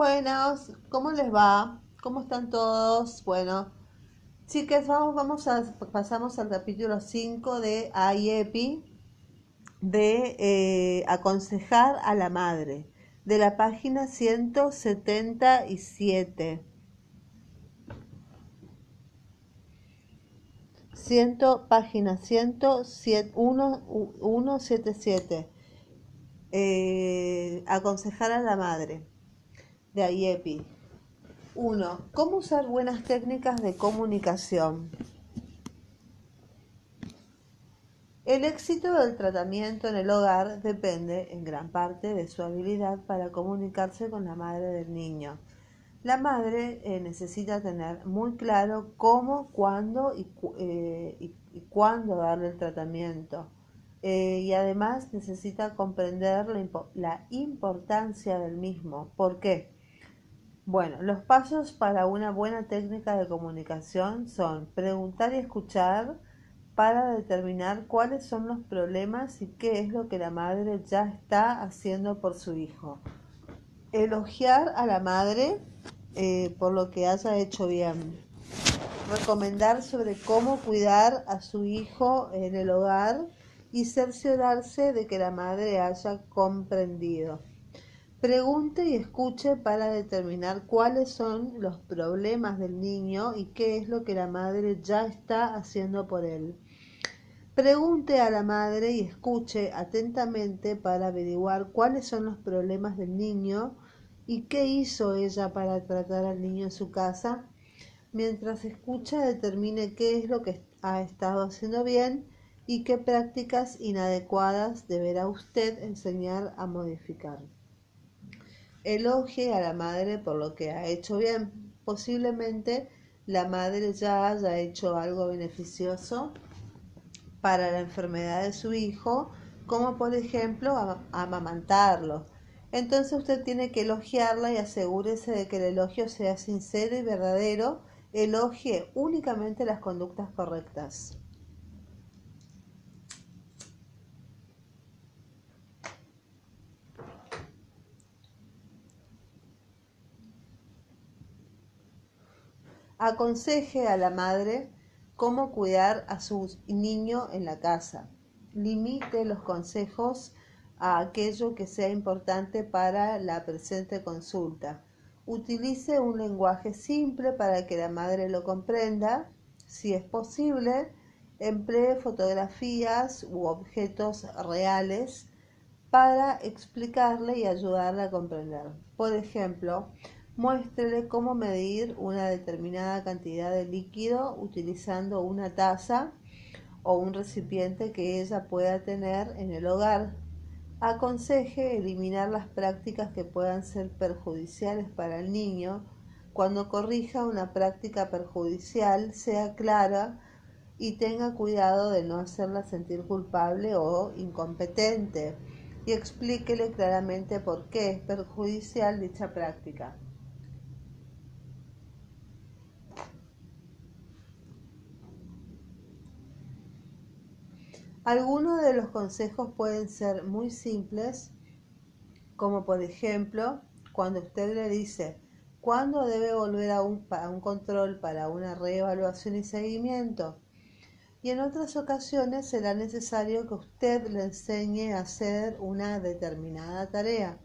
buenas, ¿cómo les va? ¿Cómo están todos? Bueno, chicas, vamos, vamos a pasamos al capítulo 5 de AIEPI de eh, aconsejar a la madre, de la página 177. Ciento, página 177. Eh, aconsejar a la madre de AIEPI. 1. ¿Cómo usar buenas técnicas de comunicación? El éxito del tratamiento en el hogar depende en gran parte de su habilidad para comunicarse con la madre del niño. La madre eh, necesita tener muy claro cómo, cuándo y, eh, cuándo darle el tratamiento. Eh, y además necesita comprender la importancia del mismo. ¿Por qué? Bueno, los pasos para una buena técnica de comunicación son preguntar y escuchar para determinar cuáles son los problemas y qué es lo que la madre ya está haciendo por su hijo. Elogiar a la madre eh, por lo que haya hecho bien. Recomendar sobre cómo cuidar a su hijo en el hogar y cerciorarse de que la madre haya comprendido. Pregunte y escuche para determinar cuáles son los problemas del niño y qué es lo que la madre ya está haciendo por él. Pregunte a la madre y escuche atentamente para averiguar cuáles son los problemas del niño y qué hizo ella para tratar al niño en su casa. Mientras escucha, determine qué es lo que ha estado haciendo bien y qué prácticas inadecuadas deberá usted enseñar a modificar elogie a la madre por lo que ha hecho bien. Posiblemente la madre ya haya hecho algo beneficioso para la enfermedad de su hijo, como por ejemplo amamantarlo. Entonces usted tiene que elogiarla y asegúrese de que el elogio sea sincero y verdadero. Elogie únicamente las conductas correctas. Aconseje a la madre cómo cuidar a su niño en la casa. Limite los consejos a aquello que sea importante para la presente consulta. Utilice un lenguaje simple para que la madre lo comprenda. Si es posible, emplee fotografías u objetos reales para explicarle y ayudarle a comprender. Por ejemplo, Muéstrele cómo medir una determinada cantidad de líquido utilizando una taza o un recipiente que ella pueda tener en el hogar. Aconseje eliminar las prácticas que puedan ser perjudiciales para el niño. Cuando corrija una práctica perjudicial, sea clara y tenga cuidado de no hacerla sentir culpable o incompetente y explíquele claramente por qué es perjudicial dicha práctica. Algunos de los consejos pueden ser muy simples, como por ejemplo, cuando usted le dice cuándo debe volver a un, control para una reevaluación y seguimiento. Y en otras ocasiones será necesario que usted le enseñe a hacer una determinada tarea.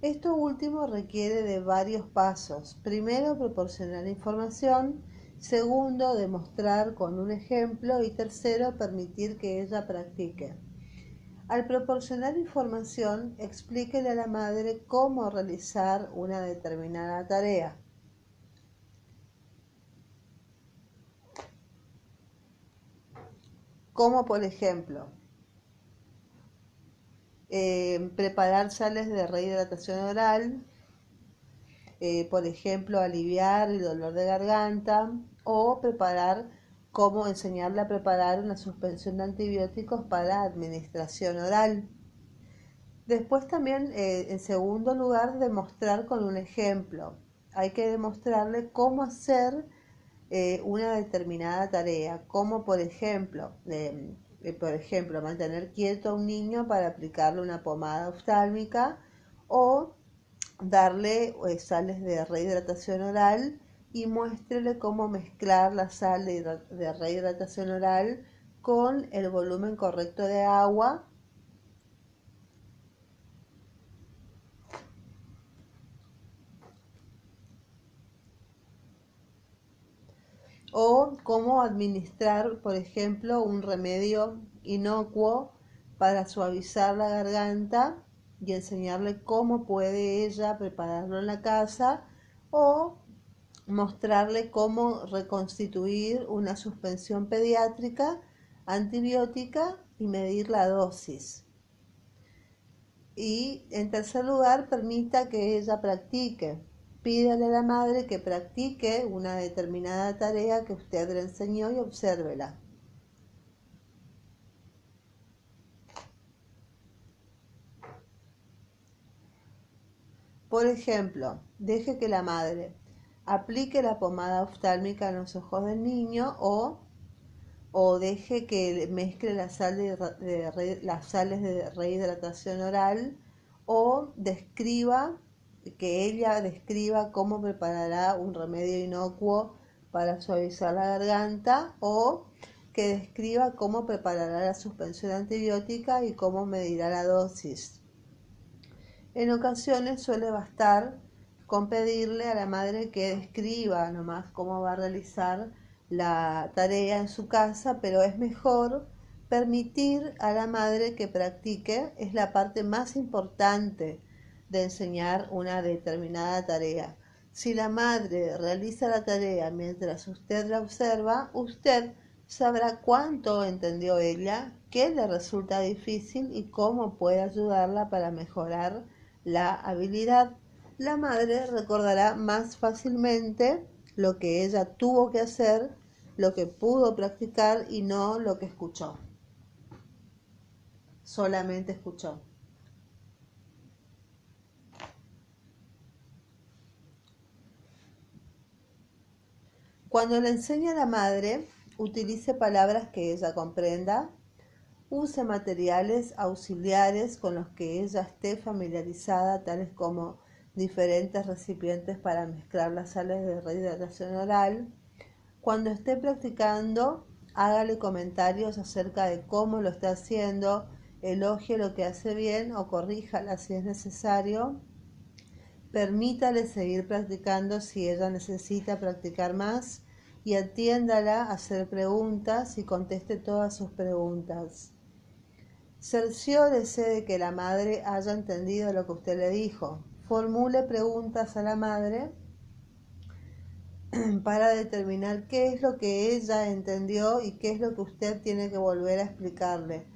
Esto último requiere de varios pasos. Primero, proporcionar información Segundo, demostrar con un ejemplo. Y tercero, permitir que ella practique. Al proporcionar información, explíquele a la madre cómo realizar una determinada tarea. Como por ejemplo, eh, preparar sales de rehidratación oral, eh, por ejemplo, aliviar el dolor de garganta, o preparar cómo enseñarle a preparar una suspensión de antibióticos para administración oral. Después también, eh, en segundo lugar, demostrar con un ejemplo. Hay que demostrarle cómo hacer eh, una determinada tarea, como por ejemplo, por ejemplo, mantener quieto a un niño para aplicarle una pomada oftálmica o darle eh, sales de rehidratación oral y muéstrele cómo mezclar la sal de rehidratación oral con el volumen correcto de agua. O cómo administrar, por ejemplo, un remedio inocuo para suavizar la garganta y enseñarle cómo puede ella prepararlo en la casa o mostrarle cómo reconstituir una suspensión pediátrica antibiótica y medir la dosis. Y en tercer lugar, permita que ella practique. Pídale a la madre que practique una determinada tarea que usted le enseñó y obsérvela. Por ejemplo, deje que la madre aplique la pomada oftálmica en los ojos del niño o, o deje que mezcle sal de, las sales de rehidratación oral o describa que ella describa cómo preparará un remedio inocuo para suavizar la garganta o que describa cómo preparará la suspensión antibiótica y cómo medirá la dosis. En ocasiones suele bastar con pedirle a la madre que describa nomás cómo va a realizar la tarea en su casa, pero es mejor permitir a la madre que practique, es la parte más importante de enseñar una determinada tarea. Si la madre realiza la tarea mientras usted la observa, usted sabrá cuánto entendió ella, qué le resulta difícil y cómo puede ayudarla para mejorar la habilidad, la madre recordará más fácilmente lo que ella tuvo que hacer, lo que pudo practicar y no lo que escuchó. Solamente escuchó. Cuando le enseña a la madre, utilice palabras que ella comprenda use materiales auxiliares con los que ella esté familiarizada, tales como diferentes recipientes para mezclar las sales de rehidratación oral. Cuando esté practicando, hágale comentarios acerca de cómo lo está haciendo, elogie lo que hace bien o corríjala si es necesario. Permítale seguir practicando si ella necesita practicar más y atiéndala a hacer preguntas y conteste todas sus preguntas. Cerciórese de que la madre haya entendido lo que usted le dijo. Formule preguntas a la madre para determinar qué es lo que ella entendió y qué es lo que usted tiene que volver a explicarle.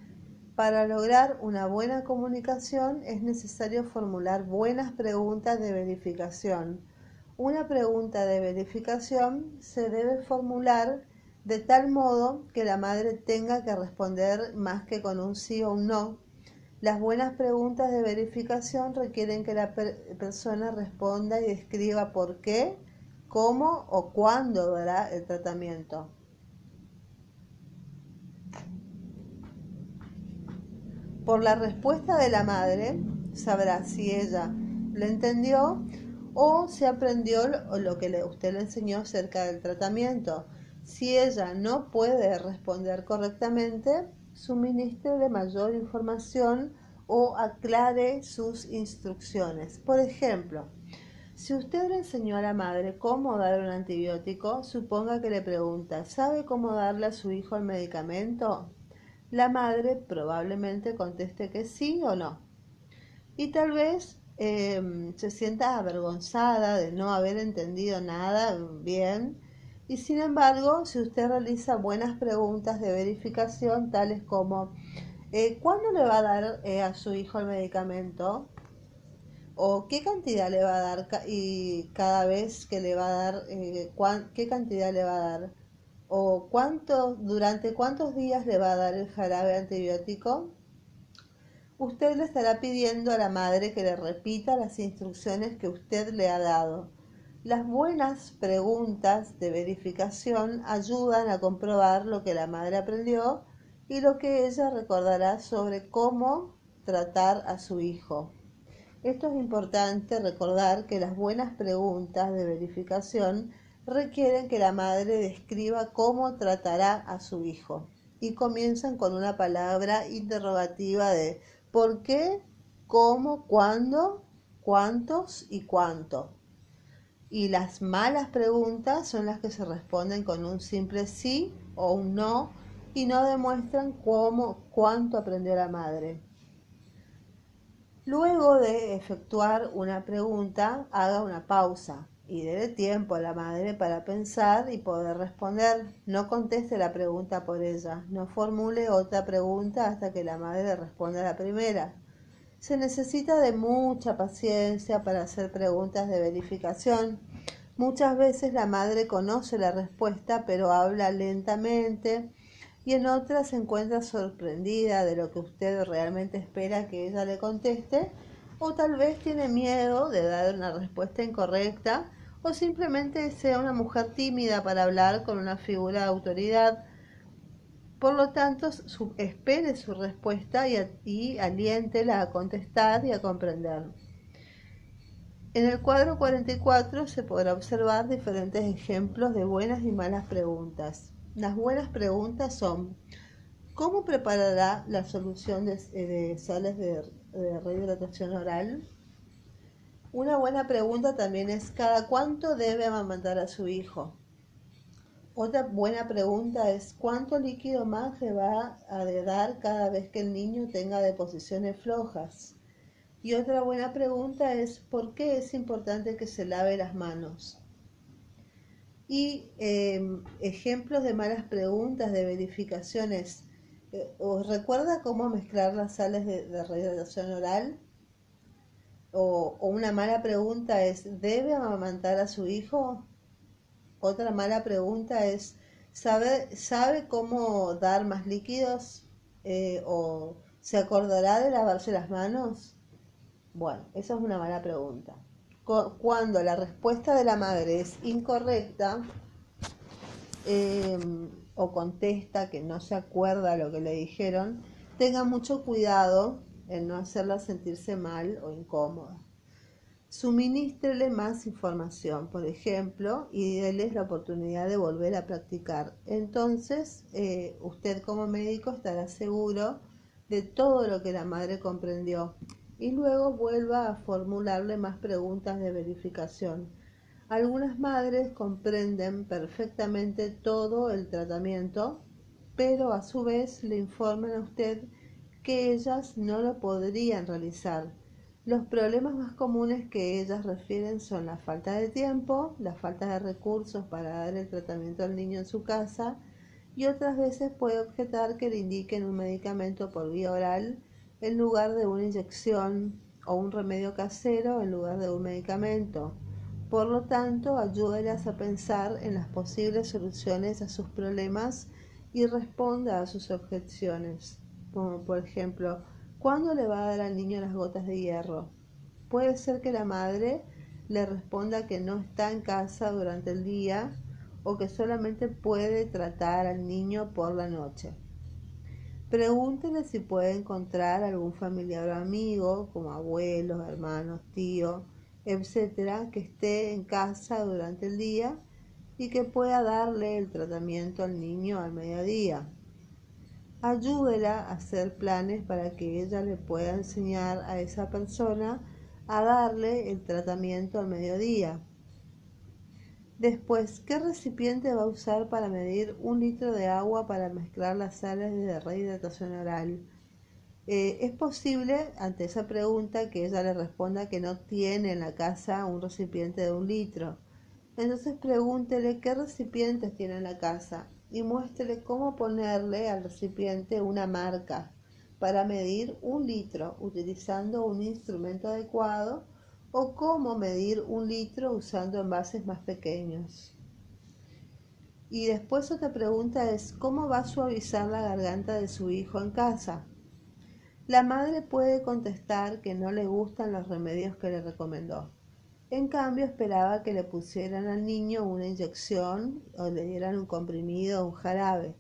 Para lograr una buena comunicación es necesario formular buenas preguntas de verificación. Una pregunta de verificación se debe formular de tal modo que la madre tenga que responder más que con un sí o un no. Las buenas preguntas de verificación requieren que la persona responda y describa por qué, cómo o cuándo dará el tratamiento. Por la respuesta de la madre sabrá si ella lo entendió o si aprendió lo que usted le enseñó acerca del tratamiento. Si ella no puede responder correctamente, suministre mayor información o aclare sus instrucciones. Por ejemplo, si usted le enseñó a la madre cómo dar un antibiótico, suponga que le pregunta, ¿sabe cómo darle a su hijo el medicamento? La madre probablemente conteste que sí o no. Y tal vez em, se sienta avergonzada de no haber entendido nada bien y sin embargo, si usted realiza buenas preguntas de verificación, tales como eh, ¿cuándo le va a dar eh, a su hijo el medicamento? ¿O qué cantidad le va a dar y cada vez que le va a dar, eh, qué cantidad le va a dar? ¿O cuánto, durante cuántos días le va a dar el jarabe antibiótico? Usted le estará pidiendo a la madre que le repita las instrucciones que usted le ha dado las buenas preguntas de verificación ayudan a comprobar lo que la madre aprendió y lo que ella recordará sobre cómo tratar a su hijo. Esto es importante recordar que las buenas preguntas de verificación requieren que la madre describa cómo tratará a su hijo y comienzan con una palabra interrogativa de ¿por qué? ¿cómo? ¿cuándo? ¿cuántos? y cuánto. Y las malas preguntas son las que se responden con un simple sí o un no y no demuestran cómo, cuánto aprendió la madre. Luego de efectuar una pregunta, haga una pausa y dé tiempo a la madre para pensar y poder responder. No conteste la pregunta por ella, no formule otra pregunta hasta que la madre responda la primera. Se necesita de mucha paciencia para hacer preguntas de verificación. Muchas veces la madre conoce la respuesta pero habla lentamente y en otras se encuentra sorprendida de lo que usted realmente espera que ella le conteste, o tal vez tiene miedo de dar una respuesta incorrecta, o simplemente sea una mujer tímida para hablar con una figura de autoridad. Por lo tanto, espere su respuesta y, y aliéntela a contestar y a comprender. En el cuadro 44 se podrá observar diferentes ejemplos de buenas y malas preguntas. Las buenas preguntas son, ¿cómo preparará la solución de, sales de, de rehidratación oral? Una buena pregunta también es, ¿cada cuánto debe amamantar a su hijo? Otra buena pregunta es, ¿cuánto líquido más le va a dar cada vez que el niño tenga deposiciones flojas? Y otra buena pregunta es, ¿por qué es importante que se lave las manos? Y em, ejemplos de malas preguntas, de verificaciones. Eh, ¿Os recuerda cómo mezclar las sales de, de oral? O, una mala pregunta es, ¿debe amamantar a su hijo? Otra mala pregunta es, ¿sabe, ¿sabe cómo dar más líquidos? Eh, ¿O se acordará de lavarse las manos? Bueno, esa es una mala pregunta cuando la respuesta de la madre es incorrecta em, o contesta que no se acuerda lo que le dijeron, tenga mucho cuidado en no hacerla sentirse mal o incómoda. Suministrele más información, por ejemplo, y déles la oportunidad de volver a practicar. Entonces, eh, usted como médico estará seguro de todo lo que la madre comprendió y luego vuelva a formularle más preguntas de verificación. Algunas madres comprenden perfectamente todo el tratamiento, pero a su vez le informan a usted que ellas no lo podrían realizar. Los problemas más comunes que ellas refieren son la falta de tiempo, la falta de recursos para dar el tratamiento al niño en su casa y otras veces puede objetar que le indiquen un medicamento por vía oral en lugar de una inyección o un remedio casero en lugar de un medicamento. Por lo tanto, ayúdelas a pensar en las posibles soluciones a sus problemas y responda a sus objeciones, como por ejemplo, ¿cuándo le va a dar al niño las gotas de hierro? Puede ser que la madre le responda que no está en casa durante el día o que solamente puede tratar al niño por la noche. Pregúntele si puede encontrar algún familiar o amigo, como abuelos, hermanos, tíos, etcétera, que esté en casa durante el día y que pueda darle el tratamiento al niño al mediodía. Ayúdela a hacer planes para que ella le pueda enseñar a esa persona a darle el tratamiento al mediodía. Después, ¿qué recipiente va a usar para medir un litro de agua para mezclar las sales de rehidratación oral? Eh, es posible, ante esa pregunta, que ella le responda que no tiene en la casa un recipiente de un litro. Entonces pregúntele qué recipientes tiene en la casa y muéstrele cómo ponerle al recipiente una marca para medir un litro utilizando un instrumento adecuado o cómo medir un litro usando envases más pequeños. Y después otra pregunta es, ¿cómo va a suavizar la garganta de su hijo en casa? La madre puede contestar que no le gustan los remedios que le recomendó. En cambio, esperaba que le pusieran al niño una inyección o le dieran un comprimido o un jarabe.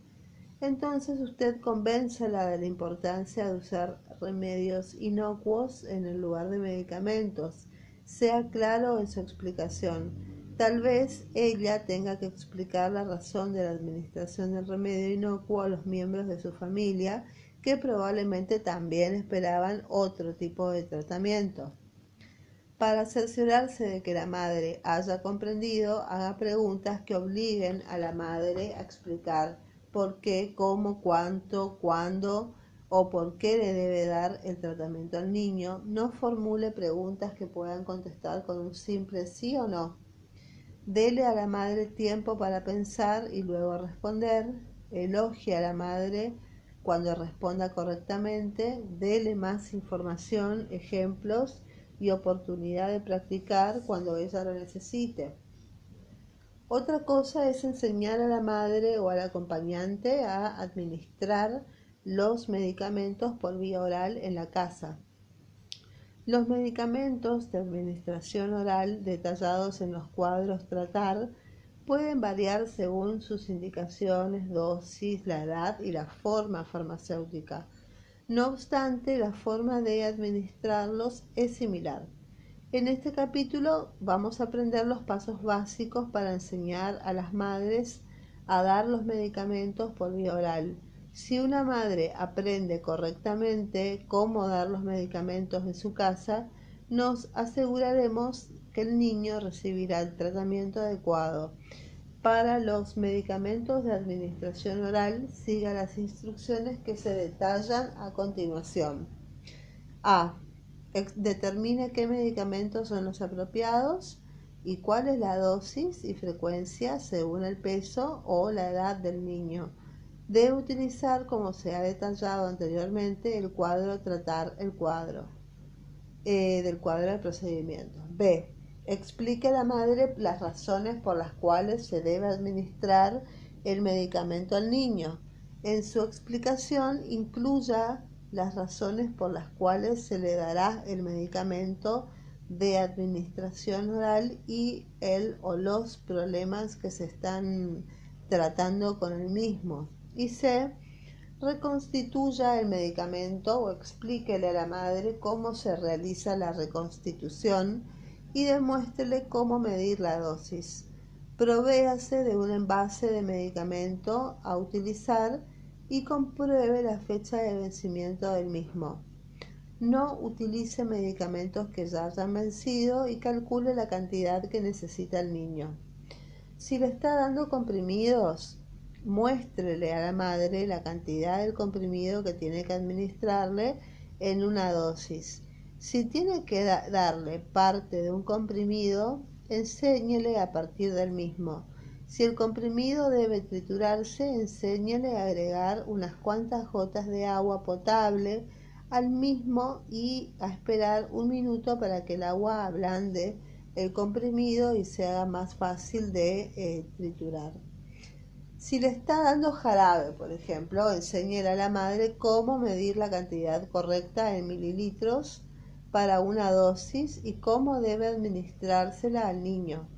Entonces usted convéncela de la importancia de usar remedios inocuos en lugar de medicamentos. Sea claro en su explicación. Tal vez ella tenga que explicar la razón de la administración del remedio inocuo a los miembros de su familia que probablemente también esperaban otro tipo de tratamiento. Para cerciorarse de que la madre haya comprendido, haga preguntas que obliguen a la madre a explicar por qué, cómo, cuánto, cuándo o por qué le debe dar el tratamiento al niño. No formule preguntas que puedan contestar con un simple sí o no. Dele a la madre tiempo para pensar y luego responder. Elogie a la madre cuando responda correctamente. Dele más información, ejemplos y oportunidad de practicar cuando ella lo necesite. Otra cosa es enseñar a la madre o al acompañante a administrar los medicamentos por vía oral en la casa. Los medicamentos de administración oral detallados en los cuadros tratar pueden variar según sus indicaciones, dosis, la edad y la forma farmacéutica. No obstante, la forma de administrarlos es similar. En este capítulo vamos a aprender los pasos básicos para enseñar a las madres a dar los medicamentos por vía oral. Si una madre aprende correctamente cómo dar los medicamentos en su casa, nos aseguraremos que el niño recibirá el tratamiento adecuado para los medicamentos de administración oral, siga las instrucciones que se detallan a continuación. A. Determine qué medicamentos son los apropiados y cuál es la dosis y frecuencia según el peso o la edad del niño. Debe utilizar, como se ha detallado anteriormente, el cuadro tratar el cuadro eh, del cuadro de procedimientos. B Explique a la madre las razones por las cuales se debe administrar el medicamento al niño. En su explicación incluya las razones por las cuales se le dará el medicamento de administración oral y el o los problemas que se están tratando con el mismo. Y C. Reconstituya el medicamento o explíquele a la madre cómo se realiza la reconstitución y demuéstrele cómo medir la dosis. Provéase de un envase de medicamento a utilizar y compruebe la fecha de vencimiento del mismo. No utilice medicamentos que ya hayan vencido y calcule la cantidad que necesita el niño. Si le está dando comprimidos, muéstrele a la madre la cantidad del comprimido que tiene que administrarle en una dosis si tiene que darle parte de un comprimido, enséñele a partir del mismo. Si el comprimido debe triturarse, enséñele a agregar unas cuantas gotas de agua potable al mismo y a esperar un minuto para que el agua ablande el comprimido y se haga más fácil de eh, triturar. Si le está dando jarabe, por ejemplo, enséñele a la madre cómo medir la cantidad correcta en mililitros para una dosis y cómo debe administrársela al niño.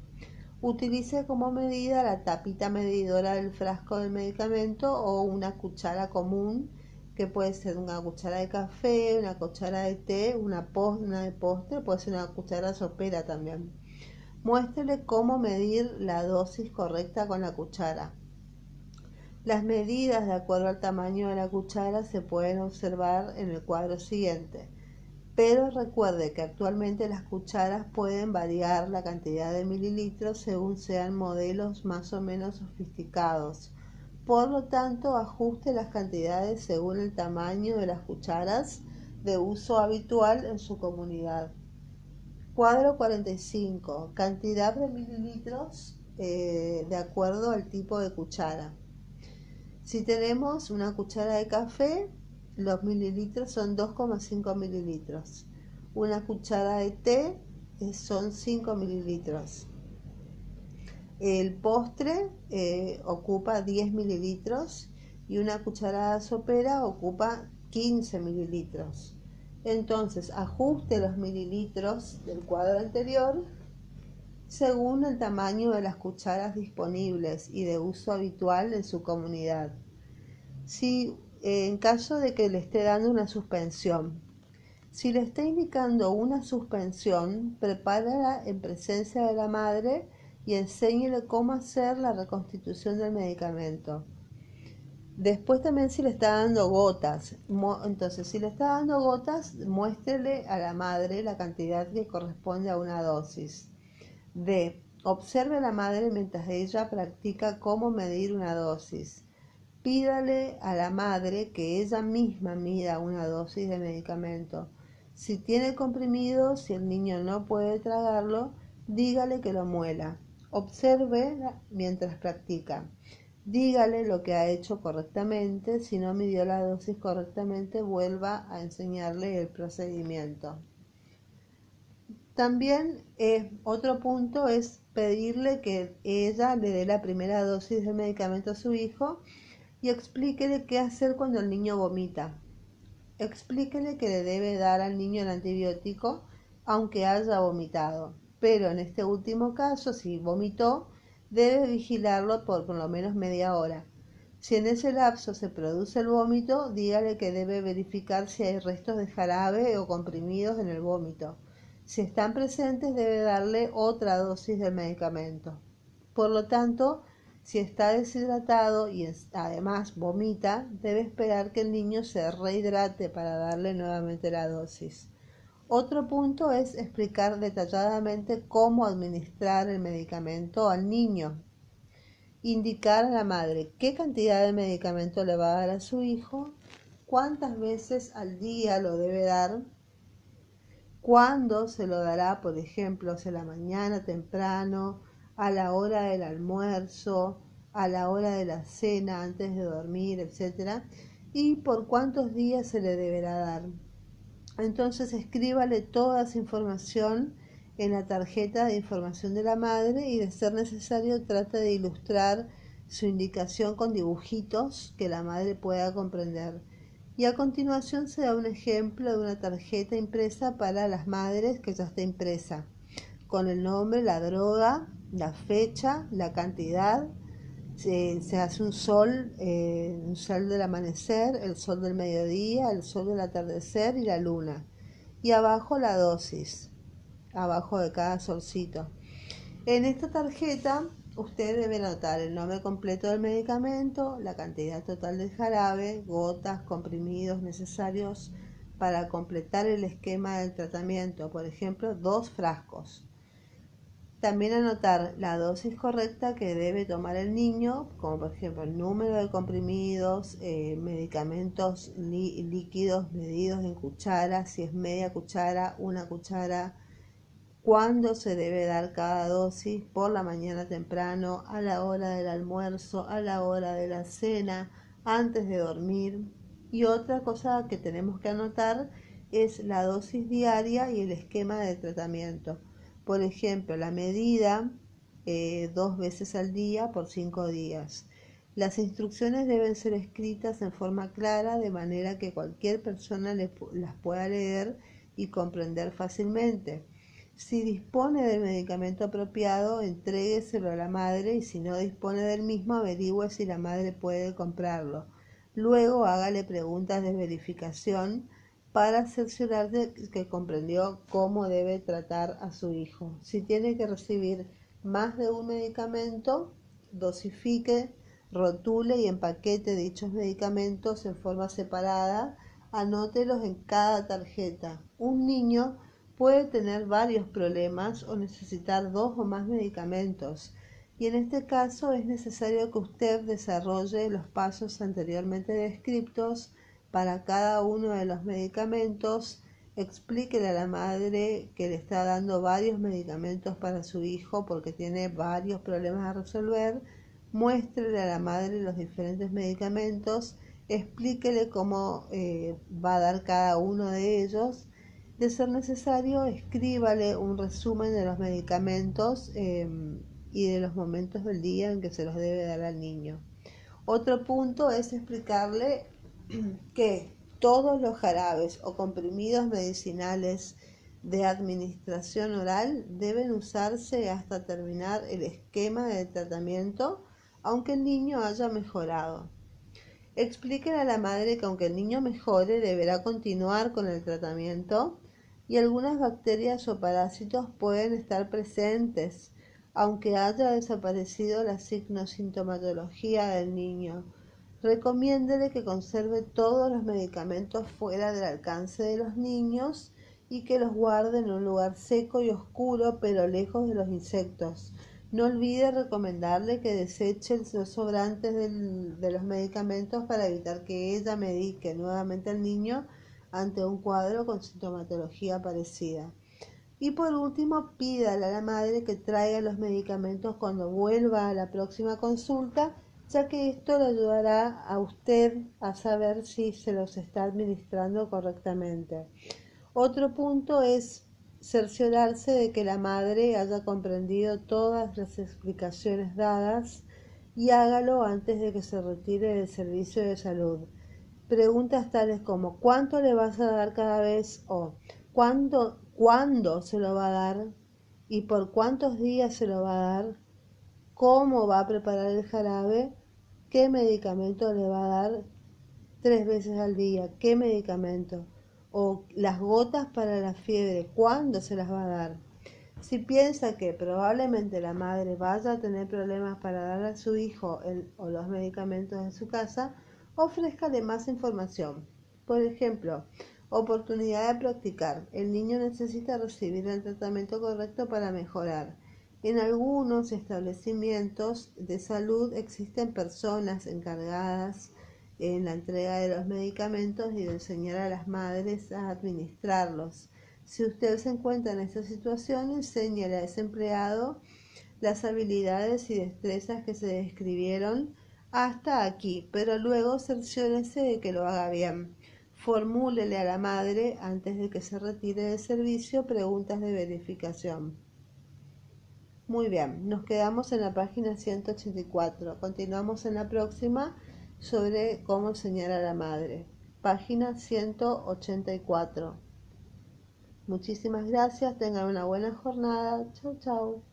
Utilice como medida la tapita medidora del frasco del medicamento o una cuchara común que puede ser una cuchara de café, una cuchara de té, una, una de postre, puede ser una cuchara sopera también. Muéstrele cómo medir la dosis correcta con la cuchara. Las medidas de acuerdo al tamaño de la cuchara se pueden observar en el cuadro siguiente pero recuerde que actualmente las cucharas pueden variar la cantidad de mililitros según sean modelos más o menos sofisticados. Por lo tanto, ajuste las cantidades según el tamaño de las cucharas de uso habitual en su comunidad. Cuadro 45. Cantidad de mililitros eh, de acuerdo al tipo de cuchara. Si tenemos una cuchara de café, los mililitros son 2,5 mililitros. Una cuchara de té son 5 mililitros. El postre eh, ocupa 10 mililitros y una cucharada sopera ocupa 15 mililitros. Entonces ajuste los mililitros del cuadro anterior según el tamaño de las cucharas disponibles y de uso habitual en su comunidad. Si en caso de que le esté dando una suspensión. Si le está indicando una suspensión, prepárala en presencia de la madre y enséñele cómo hacer la reconstitución del medicamento. Después también si le está dando gotas, entonces si le está dando gotas, muéstrele a la madre la cantidad que corresponde a una dosis. D. Observe a la madre mientras ella practica cómo medir una dosis. Pídale a la madre que ella misma mida una dosis de medicamento. Si tiene comprimido, si el niño no puede tragarlo, dígale que lo muela. Observe mientras practica. Dígale lo que ha hecho correctamente. Si no midió la dosis correctamente, vuelva a enseñarle el procedimiento. También eh, otro punto es pedirle que ella le dé la primera dosis de medicamento a su hijo y explíquele qué hacer cuando el niño vomita. Explíquele que le debe dar al niño el antibiótico aunque haya vomitado. Pero en este último caso, si vomitó, debe vigilarlo por por lo menos media hora. Si en ese lapso se produce el vómito, dígale que debe verificar si hay restos de jarabe o comprimidos en el vómito. Si están presentes, debe darle otra dosis del medicamento. Por lo tanto, si está deshidratado y además vomita, debe esperar que el niño se rehidrate para darle nuevamente la dosis. Otro punto es explicar detalladamente cómo administrar el medicamento al niño. Indicar a la madre qué cantidad de medicamento le va a dar a su hijo, cuántas veces al día lo debe dar, cuándo se lo dará, por ejemplo, si a la mañana temprano, a la hora del almuerzo, a la hora de la cena, antes de dormir, etc. Y por cuántos días se le deberá dar. Entonces escríbale toda esa información en la tarjeta de información de la madre y de ser necesario trata de ilustrar su indicación con dibujitos que la madre pueda comprender. Y a continuación se da un ejemplo de una tarjeta impresa para las madres que ya está impresa, con el nombre, la droga, la fecha, la cantidad. Se, hace un sol, eh, un sol del amanecer, el sol del mediodía, el sol del atardecer y la luna. Y abajo la dosis, abajo de cada solcito. En esta tarjeta usted debe anotar el nombre completo del medicamento, la cantidad total de jarabe, gotas, comprimidos necesarios para completar el esquema del tratamiento, por ejemplo, dos frascos. También anotar la dosis correcta que debe tomar el niño, como por ejemplo el número de comprimidos, eh, medicamentos líquidos medidos en cuchara, si es media cuchara, una cuchara, cuándo se debe dar cada dosis, por la mañana temprano, a la hora del almuerzo, a la hora de la cena, antes de dormir. Y otra cosa que tenemos que anotar es la dosis diaria y el esquema de tratamiento por ejemplo, la medida eh, dos veces al día por cinco días. Las instrucciones deben ser escritas en forma clara de manera que cualquier persona las pueda leer y comprender fácilmente. Si dispone del medicamento apropiado, entrégueselo a la madre y si no dispone del mismo, averigüe si la madre puede comprarlo. Luego hágale preguntas de verificación para cerciorar de que comprendió cómo debe tratar a su hijo. Si tiene que recibir más de un medicamento, dosifique, rotule y empaquete dichos medicamentos en forma separada, anótelos en cada tarjeta. Un niño puede tener varios problemas o necesitar dos o más medicamentos. Y en este caso es necesario que usted desarrolle los pasos anteriormente descritos para cada uno de los medicamentos, explíquele a la madre que le está dando varios medicamentos para su hijo porque tiene varios problemas a resolver, muéstrele a la madre los diferentes medicamentos, explíquele cómo eh, va a dar cada uno de ellos. De ser necesario, escríbale un resumen de los medicamentos em, y de los momentos del día en que se los debe dar al niño. Otro punto es explicarle que todos los jarabes o comprimidos medicinales de administración oral deben usarse hasta terminar el esquema de tratamiento, aunque el niño haya mejorado. Expliquen a la madre que aunque el niño mejore, deberá continuar con el tratamiento y algunas bacterias o parásitos pueden estar presentes, aunque haya desaparecido la signosintomatología del niño. Recomiéndele que conserve todos los medicamentos fuera del alcance de los niños y que los guarde en un lugar seco y oscuro, pero lejos de los insectos. No olvide recomendarle que deseche los sobrantes de los medicamentos para evitar que ella medique nuevamente al niño ante un cuadro con sintomatología parecida. Y por último, pídale a la madre que traiga los medicamentos cuando vuelva a la próxima consulta, ya que esto le ayudará a usted a saber si se los está administrando correctamente. Otro punto es cerciorarse de que la madre haya comprendido todas las explicaciones dadas y hágalo antes de que se retire del servicio de salud. Preguntas tales como ¿cuánto le vas a dar cada vez? o ¿cuándo, ¿cuándo se lo va a dar? ¿Y por cuántos días se lo va a dar? ¿Cómo va a preparar el jarabe? ¿Qué medicamento le va a dar tres veces al día? ¿Qué medicamento? o las gotas para la fiebre, ¿cuándo se las va a dar? Si piensa que probablemente la madre vaya a tener problemas para dar a su hijo el, o los medicamentos en su casa, ofrézcale más información. Por ejemplo, oportunidad de practicar. El niño necesita recibir el tratamiento correcto para mejorar. En algunos establecimientos de salud existen personas encargadas en la entrega de los medicamentos y de enseñar a las madres a administrarlos. Si usted se encuentra en esta situación, enséñale a ese empleado las habilidades y destrezas que se describieron hasta aquí, pero luego cerciórese de que lo haga bien. Formúlele a la madre, antes de que se retire del servicio, preguntas de verificación. Muy bien, nos quedamos en la página 184. Continuamos en la próxima sobre cómo enseñar a la madre. Página 184. Muchísimas gracias, tengan una buena jornada. Chau, chau.